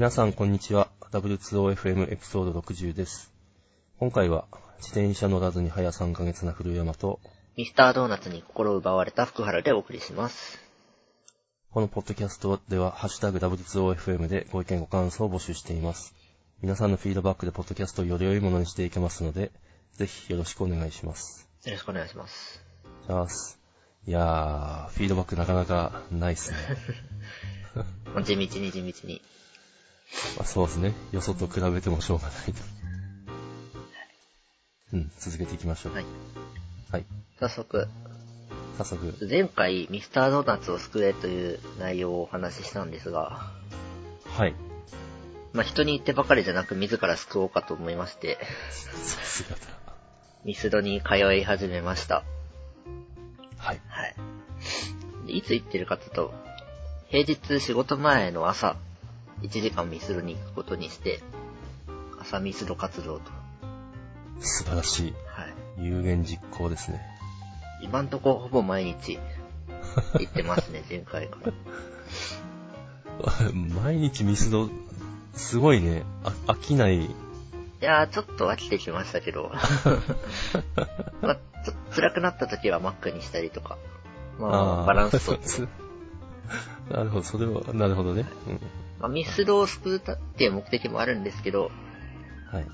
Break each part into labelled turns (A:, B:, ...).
A: 皆さんこんにちは。W2OFM エピソード60です。今回は、自転車乗らずに早3ヶ月な古山と、
B: ミスタードーナツに心を奪われた福原でお送りします。
A: このポッドキャストでは、ハッシュタグ W2OFM でご意見ご感想を募集しています。皆さんのフィードバックでポッドキャストをより良いものにしていけますので、ぜひよろしくお願いします。
B: よろしくお願いします。
A: じゃあいやー、フィードバックなかなかないっすね。
B: ま あ地道に地道に。
A: まあ、そうですね。よそと比べてもしょうがないと。うん、続けていきましょう。
B: はい。
A: はい。
B: 早速、
A: 早速。
B: 前回ミスタードーナツを救えという内容をお話ししたんですが、
A: はい。
B: まあ人に言ってばかりじゃなく自ら救おうかと思いまして、
A: さすがだ。
B: ミスドに通い始めました。
A: はい。
B: はい。でいつ行ってるかというと、平日仕事前の朝、1時間ミスドに行くことにして、朝ミスド活動と。
A: 素晴らしい。
B: はい。
A: 有言実行ですね。
B: 今んとこほぼ毎日行ってますね、前回から。
A: 毎日ミスド、すごいね。あ飽きない。
B: いやー、ちょっと飽きてきましたけど。まあ、ちょっと辛くなった時はマックにしたりとか。まあ、
A: ー
B: バランスと
A: なるほど、それは、なるほどね。うん。
B: まあ、ミスドを救うっていう目的もあるんですけど、
A: はい。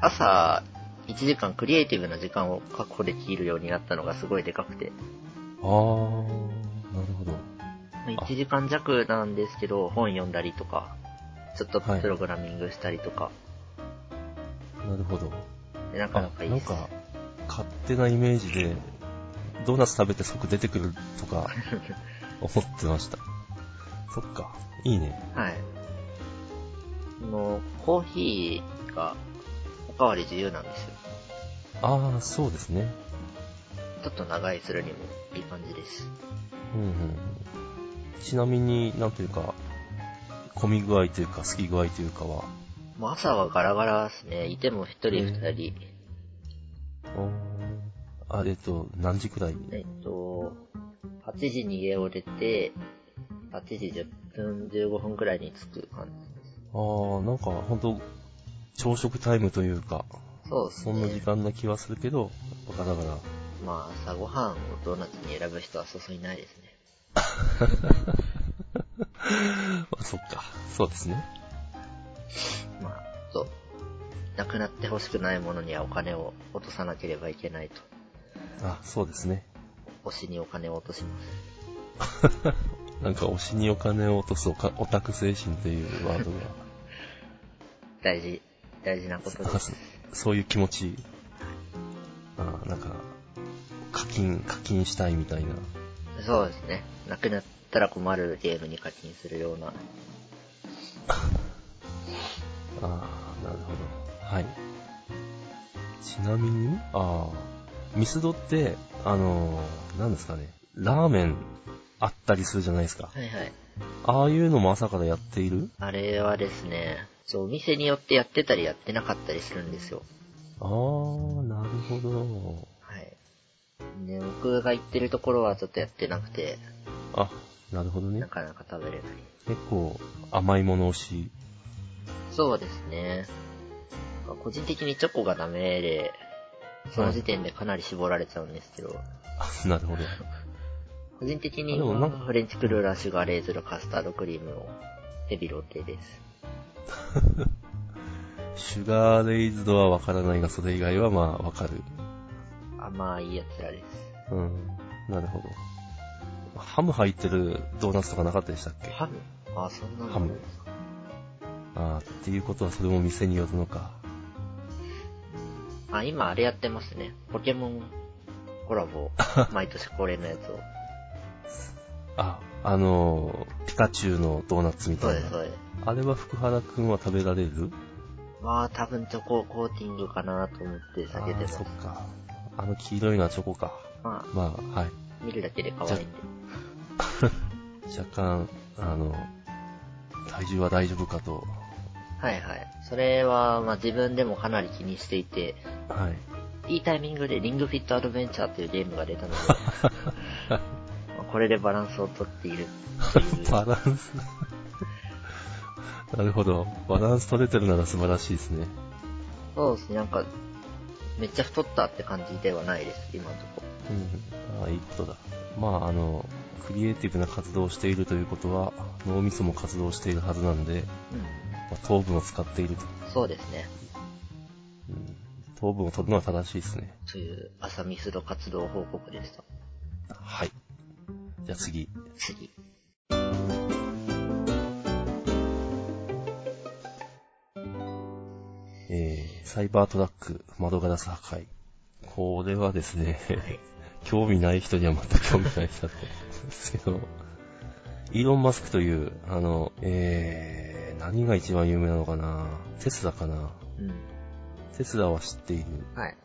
B: 朝1時間クリエイティブな時間を確保できるようになったのがすごいでかくて。
A: あー、なるほど。
B: まあ1時間弱なんですけど、本読んだりとか、ちょっとプログラミングしたりとか、
A: なるほど。
B: でなかなかいいです。
A: なんか、勝手なイメージで、ドーナツ食べて即出てくるとか、思ってました。そっか、いいね。
B: はい。この、コーヒーがおかわり自由なんですよ。
A: あー、そうですね。
B: ちょっと長いするにもいい感じです。
A: うんうんうん。ちなみになんというか、混み具合というか、好き具合というかは、
B: もう朝はガラガラですね。いても一人二人。
A: あ、えっと、何時くらい？
B: えっと、8時に家を出て、8時10分、15分くらいに着く感じです。
A: あー、なんかほんと、朝食タイムというか、
B: そうです
A: そんな時
B: ね。
A: 間な気はするけど、ガラガラ。
B: まあ、朝ごはんをドーナツに選ぶ人はそうそういないですね。
A: あ、そっか。そうですね。
B: まあ、そう。なくなってほしくないものにはお金を落とさなければいけないと。
A: あ、そうですね。
B: 推しにお金を落とします。
A: なんか推しにお金を落とすオタク精神というワードが、
B: 大事、大事なことで
A: あ
B: す
A: そ。そういう気持ち。あなんか、課金、課金したいみたいな。
B: そうですね。なくなったら困るゲームに課金するような。
A: ああ、なるほど。はい。ちなみに、ああ、ミスドって、あのー、何ですかね、ラーメンあったりするじゃないですか。
B: はいはい。
A: ああいうのも朝からやっている？
B: あれはですね、そう、お店によってやってたりやってなかったりするんですよ。
A: ああ、なるほど。
B: はい。ね、僕が行ってるところはちょっとやってなくて、
A: あ、なるほどね
B: な。かなか食べれない。
A: 結構甘いもの推し。
B: そうですね。個人的にチョコがダメで、その時点でかなり絞られちゃうんですけど、
A: あなるほど。
B: 個人的にフレンチクルーラー、シュガーレーズル、カスタードクリームのヘビロテです。
A: シュガーレイズドはわからないが、それ以外はまあわかる。
B: 甘いやつらです。
A: うん。なるほど。ハム入ってるドーナツとかなかったでしたっけ？
B: ハム？あ、そんなの
A: ハムああ、っていうことはそれも店によるのか。
B: あ、今あれやってますね。ポケモンコラボ。毎年恒例のやつを。
A: あ、あのー、ピカチュウのドーナツみたいな。
B: そうです、そうです。
A: あれは福原くんは食べられる？
B: まあ、多分チョココーティングかなと思って避けてます
A: そっ。か。あの黄色いのはチョコか。
B: まあ、
A: まあ、はい。
B: 見るだけで可愛いんで。
A: 若干、あの、体重は大丈夫かと。
B: はいはい。それは、まあ自分でもかなり気にしていて、
A: はい。
B: いいタイミングでリングフィットアドベンチャーというゲームが出たので、ま あこれでバランスをとっているという。
A: バランス。なるほど。バランス取れてるなら素晴らしいですね。
B: そうですね、なんか、めっちゃ太ったって感じではないです、今のとこ。
A: うん。ああ、いいことだ。まあ、あの、クリエイティブな活動をしているということは、脳みそも活動しているはずなんで、
B: うん。
A: まあ、糖分を使っていると。
B: そうですね。
A: うん、糖分を取るのは正しいですね。
B: という、朝ミスド活動報告でした。
A: はい。じゃあ次。
B: 次。
A: えー、サイバートラック窓ガラス破壊。これはですね、興味ない人には全く興味ない人だと思うんですけど、イーロン・マスクという、あの、えー、何が一番有名なのかな？テスラかな？
B: うん。
A: テスラは知っている。
B: はい。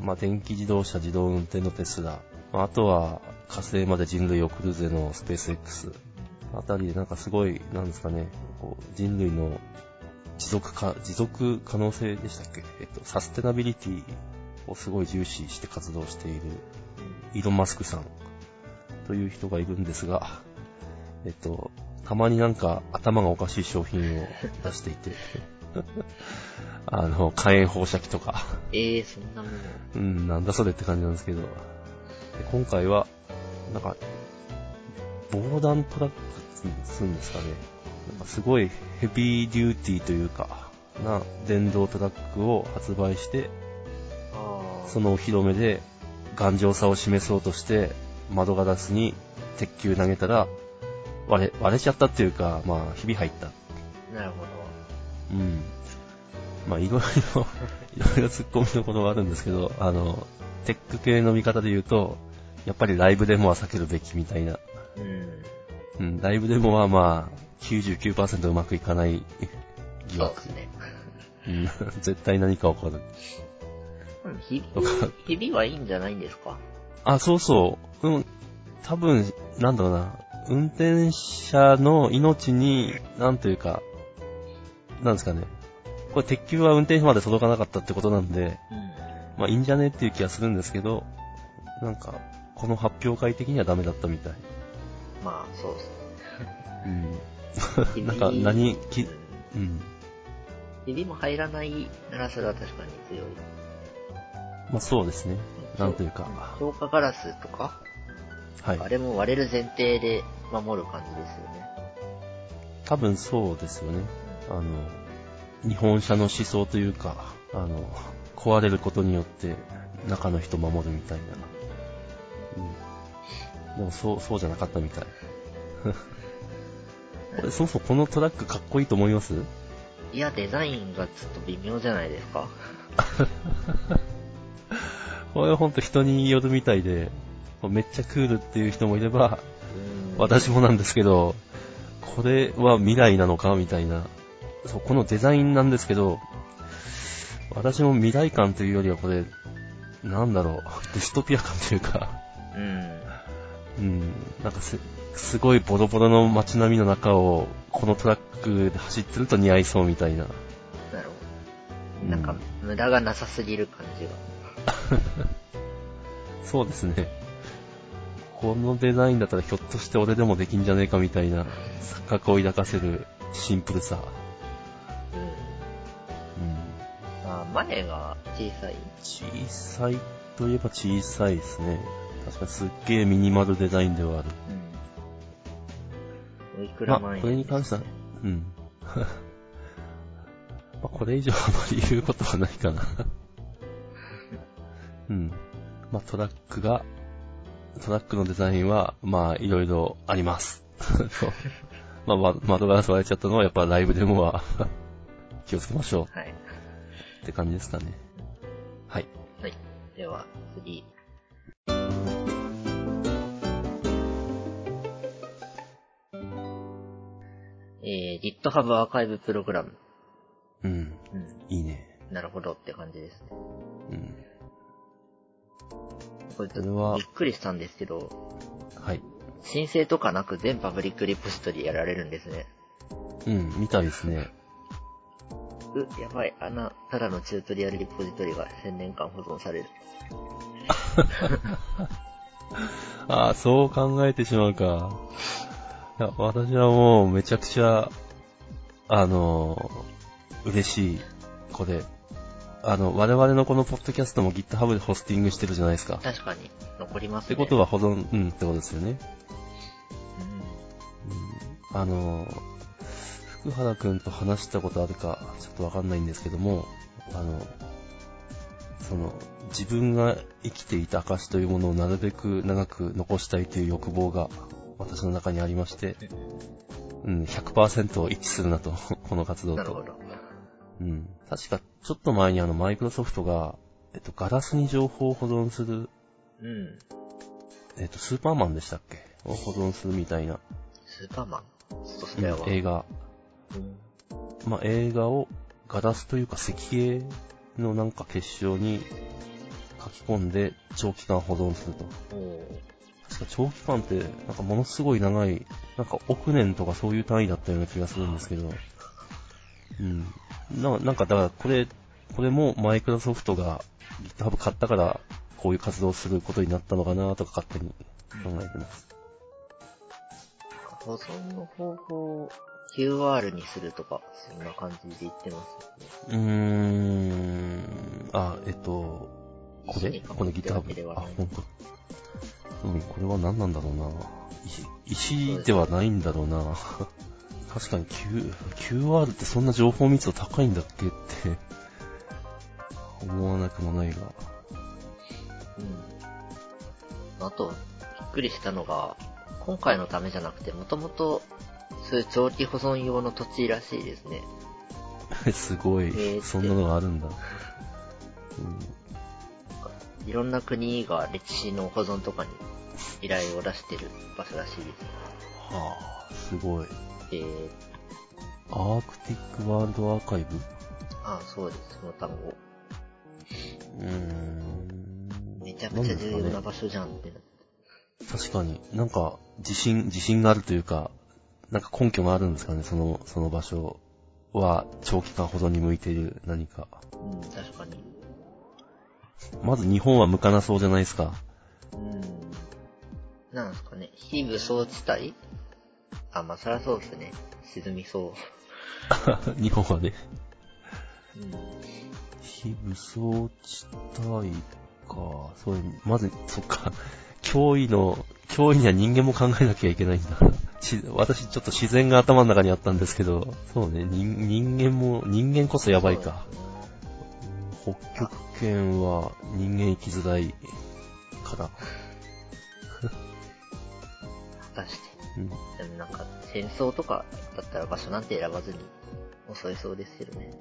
A: まあ、電気自動車自動運転のテスラ。まあ、あとは、火星まで人類を送るぜのスペース X。あたりでなんかすごい、なんですかね、こう人類の持続か、持続可能性でしたっけ？えっと、サステナビリティをすごい重視して活動している、イーロン・マスクさんという人がいるんですが、えっと、たまになんか頭がおかしい商品を出していて、あの、火炎放射器とか、
B: ええー、そんなもの。
A: うん、なんだそれって感じなんですけど、で今回は、なんか、防弾トラックってするんですかね。なんかすごいヘビーデューティーというか、な電動トラックを発売して。そのお披露目で頑丈さを示そうとして、窓ガラスに鉄球投げたら、割れ、割れちゃったっていうか、まあ、ひび入った。
B: なるほ
A: うん。まあ、いろいろ、いろいろ突っ込みどころはあるんですけど、あの、テック系の見方で言うと、やっぱりライブデモは避けるべきみたいな。
B: ど。うん。
A: うん、ライブデモはまあ、99%うまくいかない疑惑
B: そうです。ね。
A: うん、絶対何か起こる。
B: うんひびはいいんじゃないんですか？
A: あ、そうそう。うん、多分、なんだろうな。運転者の命に、なんというか、なんですかね。これ鉄球は運転手まで届かなかったってことなんで、
B: うん。
A: まあいいんじゃねっていう気がするんですけど、なんか、この発表会的にはダメだったみたい。
B: まあ、そうです
A: うん。
B: ね。
A: なんか何き
B: うん
A: うん。
B: ひびも入らないならそれは確かに強い。
A: まあそうですね。なんというか。
B: 強化ガラスとか、
A: はい
B: あ。れも割れる前提で守る感じですよね。
A: 多分そうですよね。あの、日本車の思想というか、あの、壊れることによって中の人守るみたいな。うん。でもそう、そうじゃなかったみたい。これそもそもこのトラックかっこいいと思います？
B: いや、デザインがちょっと微妙じゃないですか。
A: これはほんと人によるみたいで、めっちゃクールっていう人もいれば、
B: うん
A: 私もなんですけど、これは未来なのかみたいな。そう、このデザインなんですけど、私も未来感というよりはこれ、なんだろう、ディストピア感というか、
B: うん。
A: うん、なんかす、すごいボロボロの街並みの中を、このトラックで走ってると似合いそうみたいな。
B: なるほ
A: うん
B: ど。なんか、無駄がなさすぎる感じが。
A: そうですね。このデザインだったらひょっとして俺でもできんじゃねえかみたいな錯覚を抱かせるシンプルさ。
B: うん。
A: うん
B: まあ、前が小さい。
A: 小さいといえば小さいですね。確かにすっげえミニマルデザインではある。
B: うん。おいく
A: まあ、
B: ら万円
A: これに関しては、うん。まあ、これ以上あまり言うことはないかな。うん。まあ、トラックが、トラックのデザインは、まあ、いろいろあります。そうまあ、ま窓ガラス割れちゃったのは、やっぱライブでもは、気をつけましょ
B: はい。
A: うって感じですかね。はい。
B: はい。では、次。えー、GitHub アーカイブプログラム。
A: うん。
B: うん。
A: いいね。
B: なるほどって感じですね。
A: うん。
B: これちょっとびっくりしたんですけど、
A: はい。
B: 申請とかなく全パブリックリポジトリやられるんですね。
A: うん、みたいですね。
B: う、やばい、あんな、ただのチュートリアルリポジトリが1000年間保存される。
A: ああ、そう考えてしまうか。いや、私はもうめちゃくちゃ、あのー、嬉しい、これ。あの、我々のこのポッドキャストも GitHub でホスティングしてるじゃないですか。
B: 確かに、残りますね。
A: ってことは保存、うんってことですよね。うん、あのー、福原くんと話したことあるか、ちょっとわかんないんですけども、あの、その、自分が生きていた証というものをなるべく長く残したいという欲望が私の中にありまして、うん、100%一致するなと、この活動と。なるほど。うん。確か、ちょっと前にあの、マイクロソフトが、えっと、ガラスに情報を保存する、
B: うん。
A: えっと、スーパーマンでしたっけ？を保存するみたいな。
B: スーパーマン？
A: 映画。うん、まあ、映画をガラスというか石英のなんか結晶に書き込んで長期間保存すると。確か長期間って、なんかものすごい長い、なんか億年とかそういう単位だったような気がするんですけど、うん。ななんかだからこれ、これもマイクロソフトが GitHub 買ったからこういう活動をすることになったのかなとか勝手に考えてます。
B: 保存の方法 QR にするとか、そんな感じで言ってます
A: ね。うーん。あ、えっと、これ？この GitHub。あ、ほんと。うん、これは何なんだろうな。石、石ではないんだろうな。確かに Q、QR ってそんな情報密度高いんだっけって 思わなくもないが。
B: うん。あと、びっくりしたのが、今回のためじゃなくて、もともとそういう長期保存用の土地らしいですね。
A: すごい、えー、そんなのがあるんだ。
B: うん、いろんな国が歴史の保存とかに依頼を出してる場所らしいです。
A: はあ、すごい。
B: えー、
A: アークティックワールドアーカイブ？
B: ああ、そうです、その単語。
A: うーん。
B: めちゃくちゃ重要な場所じゃんってなって。
A: 確かに。なんか、自信、自信があるというか、なんか根拠があるんですかね、その、その場所は長期間保存に向いている何か。
B: うん、確かに。
A: まず日本は向かなそうじゃないですか。
B: うん。なんですかね、非武装地帯？あ、まあ、そりゃそうですね。沈みそう。
A: 日本はね。
B: うん。
A: 非武装地帯か。それ、まず、そっか。脅威の、脅威には人間も考えなきゃいけないんだ。私ちょっと自然が頭の中にあったんですけど、そうね、人人間も、人間こそやばいか。北極圏は人間生きづらいから。
B: して。うん、でもなんか、戦争とかだったら場所なんて選ばずに襲えそうですけどね。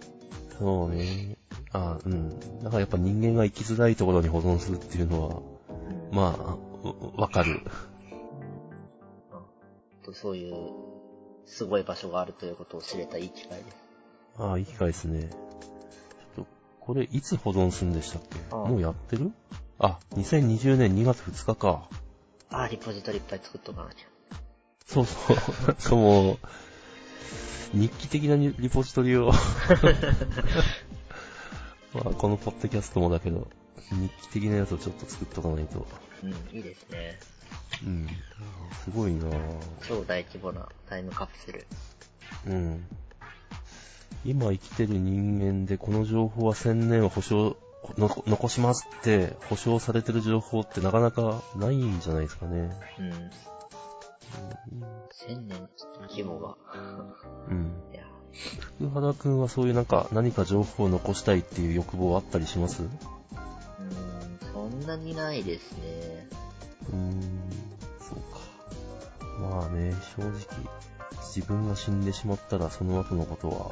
A: そうね。あうん。だからやっぱ人間が生きづらいところに保存するっていうのは、うん、まあ、わかる。
B: とそういう、すごい場所があるということを知れたいい機会です。
A: ああ、いい機会ですね。ちょっと、これいつ保存するんでしたっけ？もうやってる？あ、2020年2月2日か。
B: ああ、リポジトリいっぱい作っとかなきゃ。
A: そうそう。なんかもう、日記的なリポジトリを まあ、このポッドキャストもだけど、日記的なやつをちょっと作っとかないと。
B: うん、いいですね。
A: うん。すごいな
B: 超大規模なタイムカプセル。
A: うん。今生きてる人間でこの情報は1000年保証、の残しますって保証されてる情報ってなかなかないんじゃないですかね。
B: うん。うん、1000年規模が。
A: うん。いや。福原くんはそういうなんか何か情報を残したいっていう欲望あったりします？う
B: ーん、そんなにないですね。
A: うーん。まあね、正直、自分が死んでしまったらその後のことは、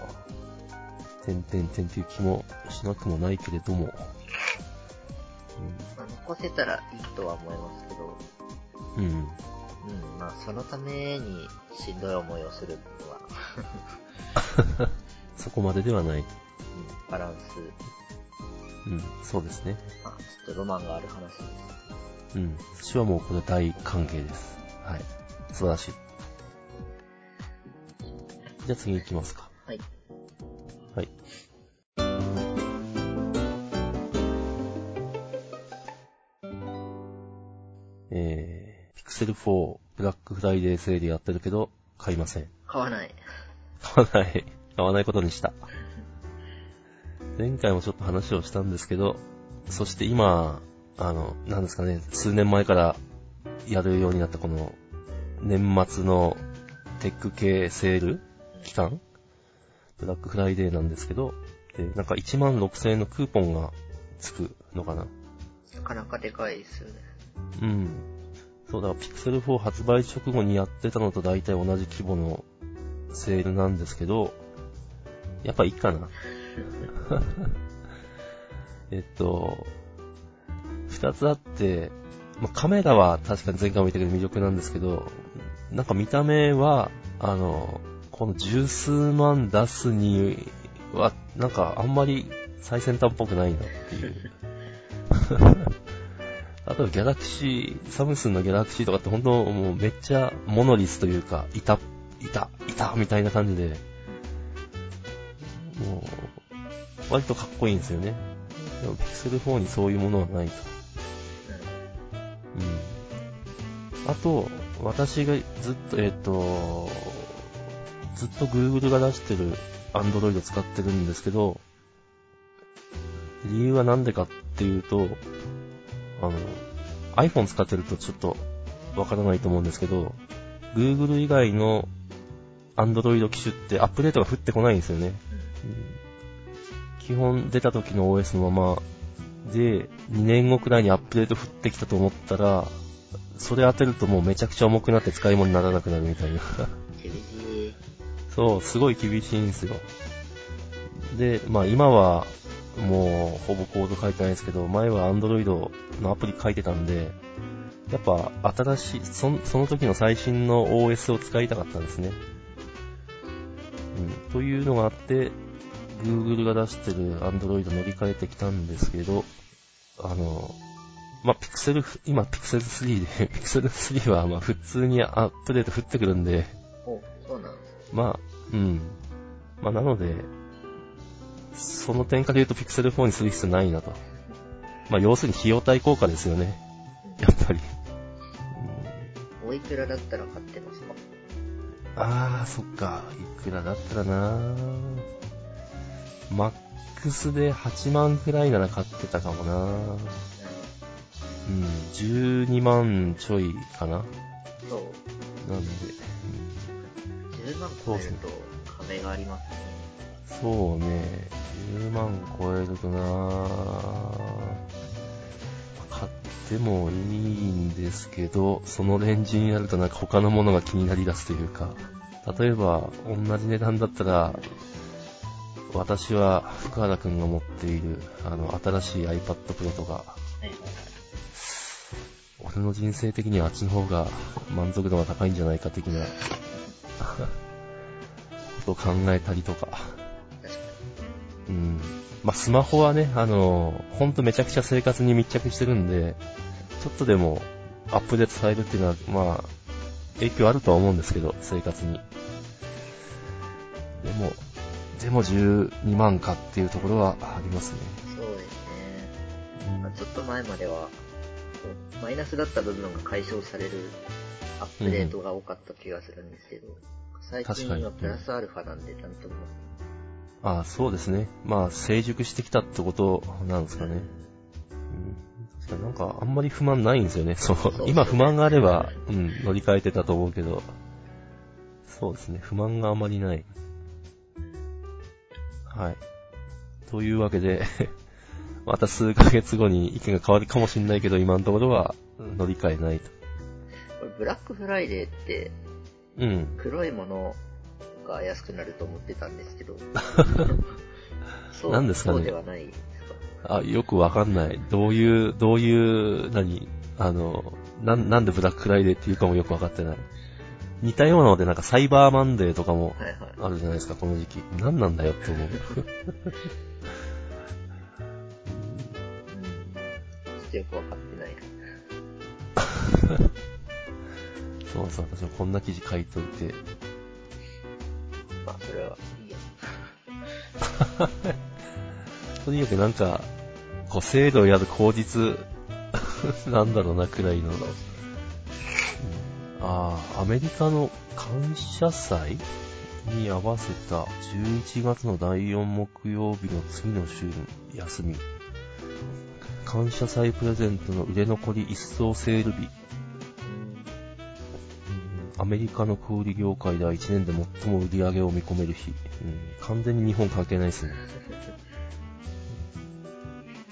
A: てんてんてんっていう気もしなくもないけれども。うん、
B: 残せたらいいとは思いますけど。
A: うん。うん、
B: まあそのためにしんどい思いをするの
A: はそこまでではない。うん、
B: バランス。
A: うん、そうですね。
B: あ、ちょっとロマンがある話です。
A: うん、私はもうこれ大歓迎です。はい。素晴らしい。じゃあ次行きますか。
B: はい。
A: はい。えー、ピクセル4ブラックフライデーセールやってるけど、買いません。
B: 買わない。
A: 買わない。買わないことにした。前回もちょっと話をしたんですけど、そして今、あの、なんですかね、数年前からやるようになったこの、年末のテック系セール期間ブラックフライデーなんですけど、で、なんか1万6000円のクーポンがつくのかな。
B: なかなかでかいですよね。
A: うん。そうだ、ピクセル4発売直後にやってたのと大体同じ規模のセールなんですけど、やっぱいいかな。えっと、二つあって、まあ、カメラは確かに前回も言ったけど魅力なんですけど、なんか見た目は、あの、この十数万出すには、なんかあんまり最先端っぽくないなっていう。あとギャラクシー、サムスンのギャラクシーとかって本当もうめっちゃモノリスというか、いた、いた、いた、みたいな感じで、もう、割とかっこいいんですよね。でもピクセル4にそういうものはないと。うん。あと、私がずっと、えっ、と、ずっと Google が出してる Android 使ってるんですけど、理由はなんでかっていうと、あの、iPhone 使ってるとちょっとわからないと思うんですけど、Google 以外の Android 機種ってアップデートが降ってこないんですよね。うん基本出た時の OS のままで、2年後くらいにアップデート降ってきたと思ったら、それ当てるともうめちゃくちゃ重くなって使い物にならなくなるみたいな。そう、すごい厳しいんですよ。で、まあ今はもうほぼコード書いてないですけど、前は Android のアプリ書いてたんで、やっぱ新しい、そその時の最新の OS を使いたかったんですね。うん。というのがあって、Google が出してる Android 乗り換えてきたんですけど、あの、まあ、ピクセル、今ピクセル3で、ピクセル3 はまあ普通にアップデート降ってくるんで、
B: お、そうなんです。
A: まあ、うん。まあ、なので、その点から言うとピクセル4にする必要ないなと。まあ、要するに費用対効果ですよね。やっぱり。
B: おいくらだったら買ってますか？
A: あー、そっか。いくらだったらなマックスで8万くらいなら買ってたかもなうん、12万ちょいかな。
B: そう。
A: なんで、
B: 10万超えると壁がありますね。
A: そうね、10万超えるとな買ってもいいんですけど、そのレンジになるとなんか他のものが気になり出すというか、例えば同じ値段だったら、私は福原くんが持っている、あの、新しい iPad Pro とか、
B: はい。
A: 俺の人生的にはあっちの方が満足度が高いんじゃないか的な、ことを考えたりとか、うん。まあ、スマホはね、あの、ほんとめちゃくちゃ生活に密着してるんで、ちょっとでもアップデートされるっていうのは、まあ、影響あるとは思うんですけど、生活に。でも、でも12万かっていうところはありますね。
B: に。そうですね。
A: うん
B: まあちょっと前までは、マイナスだった部分が解消されるアップデートが多かった気がするんですけど、最
A: 確かに
B: 近はプラスアルファなんで、なんとも。
A: ああ、そうですね。まあ、成熟してきたってことなんですかね。うん。なんか、あんまり不満ないんですよね。そう。
B: そう
A: 今不満があれば、うん、乗り換えてたと思うけど。そうですね。不満があまりない。はい。というわけで、また数ヶ月後に意見が変わるかもしれないけど、今のところは乗り換えないと。
B: これブラックフライデーって、
A: うん。
B: 黒いものが安くなると思ってたんですけど。そう
A: なんですかね？
B: そうではないですか。
A: あ、よくわかんない。どういう、どういう、何？あの、なん、なんでブラックフライデーっていうかもよくわかってない。似たようなので、なんかサイバーマンデーとかも
B: はいはい。
A: あるじゃないですか、この時期。何なんだよって思う。
B: うん。ちょっとよくわかってない。
A: そうそう、私もこんな記事書いといて。
B: まあ、それはいいや。
A: とにかくなんか、こう、制度をやる口実、なんだろうな、くらいの。ああ、アメリカの感謝祭に合わせた11月の第4木曜日の次の週休み。感謝祭プレゼントの売れ残り一層セール日。アメリカの小売業界では1年で最も売り上げを見込める日。うん、完全に日本関係ないですね。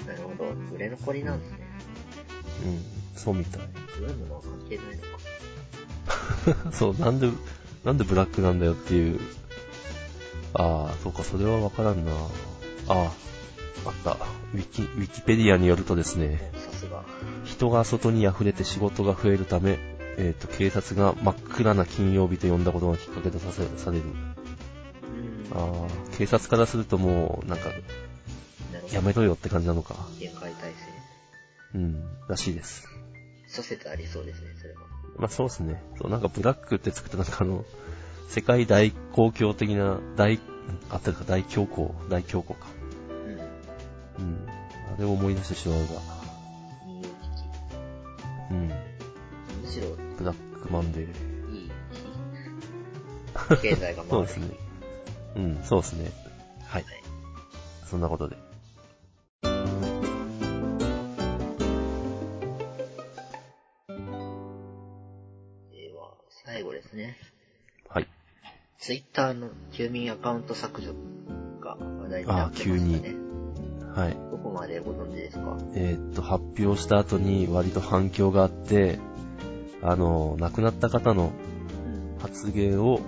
B: なるほど。売れ残りなんですね。
A: うん、そうみたい。
B: ブームのは関係ないのか。
A: そう、なんで、なんでブラックなんだよっていう。ああ、そうか、それはわからんな。ああ、あった。ウィキ、ウィキペディアによるとですね、
B: さすが。
A: 人が外に溢れて仕事が増えるため、えっ、と、警察が真っ暗な金曜日と呼んだことがきっかけとさせされる。
B: うん。
A: ああ、警察からするともう、なんか。やめろよって感じなのか。
B: 限界体制。
A: うん、らしいです。
B: 諸説ありそうですね、それは。
A: まあそうですね。そう、なんかブラックってつくとなんかあの、世界大公共的な、大、あったか、大恐慌、大恐慌か。
B: うん。
A: うん。あれを思い出してしまうが。
B: 金融危
A: うん。
B: しろ、
A: ブラックマンデー。
B: いい日。経済が回る日。
A: そうですね。うん、そうですね。はい。
B: はい。
A: そんなことで。
B: では、最後ですね。
A: はい。
B: ツイッターの休眠アカウント削除が話題になってました
A: あー
B: ね。
A: はい。
B: どこまでご存知ですか？
A: えーっと、発表した後に割と反響があって、あの、亡くなった方の
B: うん。
A: 発言を、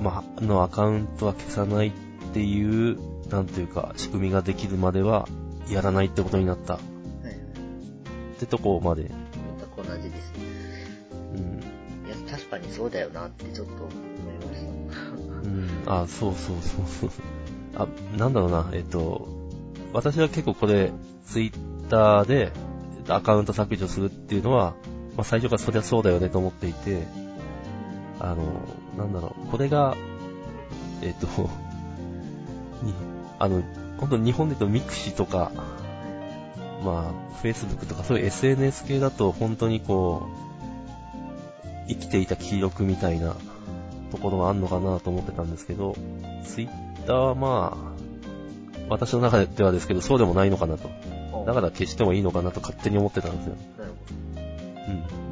A: まあ、のアカウントは消さないっていう、なんていうか、仕組みができるまでは、やらないってことになった。
B: はい。
A: ってとこまで。
B: 全く同じですね。
A: うん。
B: いや、確かにそうだよなってちょっと思いました。
A: うん。あ、そうそうそうそう。あ、なんだろうな、えっと、私は結構これ、ツイッターでアカウント削除するっていうのは、まあ最初からそりゃそうだよねと思っていて、あの、なんだろう、これが、えっと、に、あの、本当に日本で言うとミクシとか、まあ、Facebook とかそういう SNS 系だと本当にこう、生きていた記録みたいなところがあるのかなと思ってたんですけど、Twitter はまあ、私の中ではですけど、そうでもないのかなと。だから消してもいいのかなと勝手に思ってたんですよ。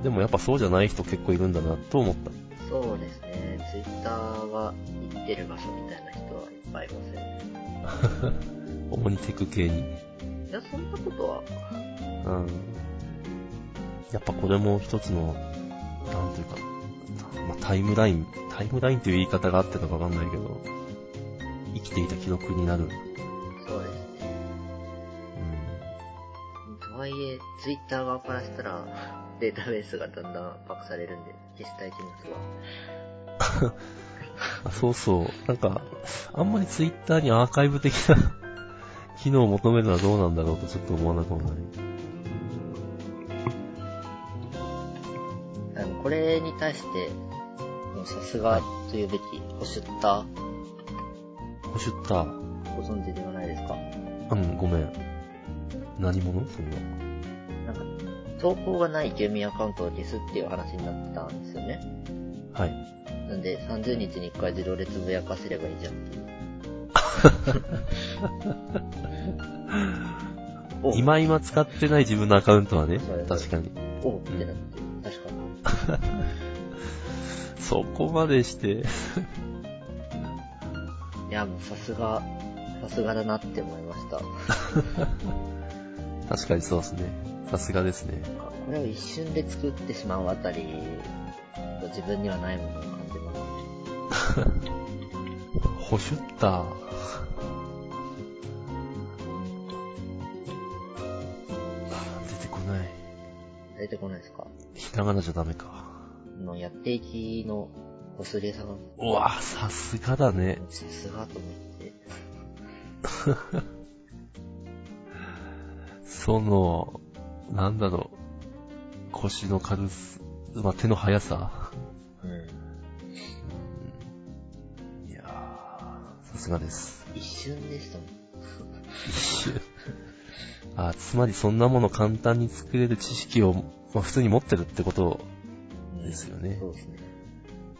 A: でもやっぱそうじゃない人結構いるんだなと思った。
B: そうですね。ツイッターが行ってる場所みたいな人はいっぱいいますよね。
A: 主にテク系に。
B: いや、そんなことは、
A: うん。やっぱこれも一つの、なんていうか、まあ、タイムライン、タイムラインという言い方があってるのかわかんないけど、生きていた記録になる。
B: そうですね。とはいえ、ツイッター側からしたら、データベースがだんだん圧迫されるんで、消したい気持ちは。
A: あ そうそう。なんか、あんまりツイッターにアーカイブ的な機能を求めるのはどうなんだろうとちょっと思わなくもない。
B: あの、これに対して、もうさすがというべき、ホシュッタ
A: ホシュッター。
B: ー、ご存知ではないですか？
A: うん、ごめん。何者？そんな。
B: 投稿がない住民アカウントを消すっていう話になってたんですよね。
A: はい。
B: なんで、30日に1回自動でつぶやかせればいいじゃんっていう。お
A: 今今使ってない自分のアカウントはね
B: そうで、す
A: 確かに。
B: おってなって、確かに。
A: そこまでして、
B: いや、もうさすが、さすがだなって思いました。
A: 確かにそうですね。さすがですね。
B: これを一瞬で作ってしまうあたり、自分にはないものを感じますね。
A: ホシュッター。出てこない。
B: 出てこないですか？
A: ひらがなじゃダメか。
B: の、やっていきの、ボスレさん、
A: うわさすがだね。
B: さすがと思って。
A: その、なんだろう。腰の軽す、まあ、手の速さ。
B: うん。
A: いやー、さすがです。
B: 一瞬でしたもん。
A: 一瞬。あ、つまりそんなもの簡単に作れる知識を、まあ、普通に持ってるってこと
B: うん
A: ですよね
B: そうですね。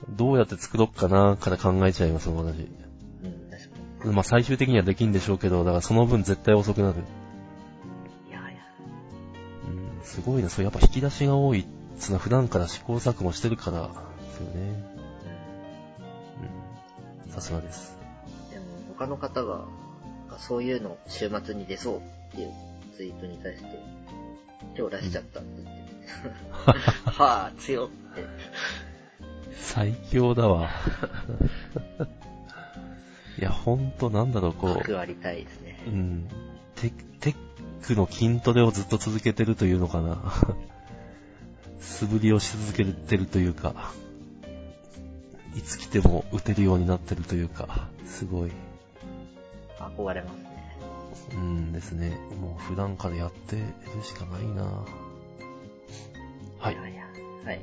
A: どうやって作ろっかなから考えちゃいます私。
B: うん、確かに。
A: まあ最終的にはできんでしょうけど、だからその分絶対遅くなる。すごいな、そうやっぱ引き出しが多いっつうのは普段から試行錯誤してるからですよね。うん。さすがです。
B: でも、他の方が、そういうの週末に出そうっていうツイートに対して、今日出しちゃったって言ってて。はぁ、強って。
A: 最強だわ。いや、ほんとなんだろう、こう。
B: 悪ありたいですね。
A: うん。テテックの筋トレをずっと続けてるというのかな。素振りをし続けてるというか、いつ来ても打てるようになってるというか、すごい。
B: 憧れますね。
A: うんですね。もう普段からやってるしかないなはい
B: い。やいや。はい。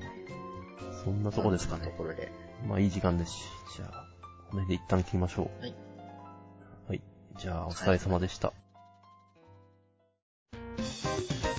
A: そんなとこですかね
B: と。ころで。
A: まあいい時間ですし、じゃあ、これで一旦切りましょう。
B: はい。
A: はい。じゃあ、お疲れ様でした。あ!